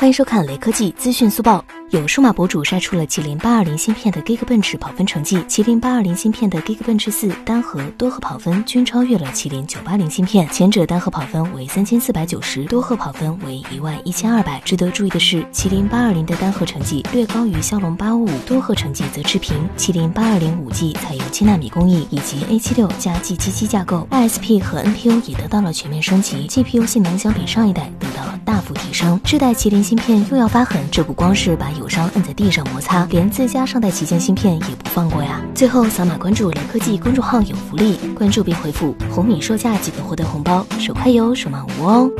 欢迎收看雷科技资讯速报。有数码博主晒出了麒麟八二零芯片的 Geekbench 跑分成绩，麒麟八二零芯片的 Geekbench 四单核、多核跑分均超越了麒麟九八零芯片，前者单核跑分为三千四百九十，多核跑分为一万一千二百。值得注意的是，麒麟八二零的单核成绩略高于骁龙八五五，多核成绩则持平。麒麟八二零五 G 采用七纳米工艺以及 A 七六加 G 七七架构，ISP 和 NPU 也得到了全面升级，GPU 性能相比上一代大幅提升。这代麒麟芯片又要发狠，这不光是把友商摁在地上摩擦，连自家上代旗舰芯片也不放过呀！最后扫码关注联科技公众号有福利，关注并回复“红米售价”即可获得红包，手快有，手慢无哦。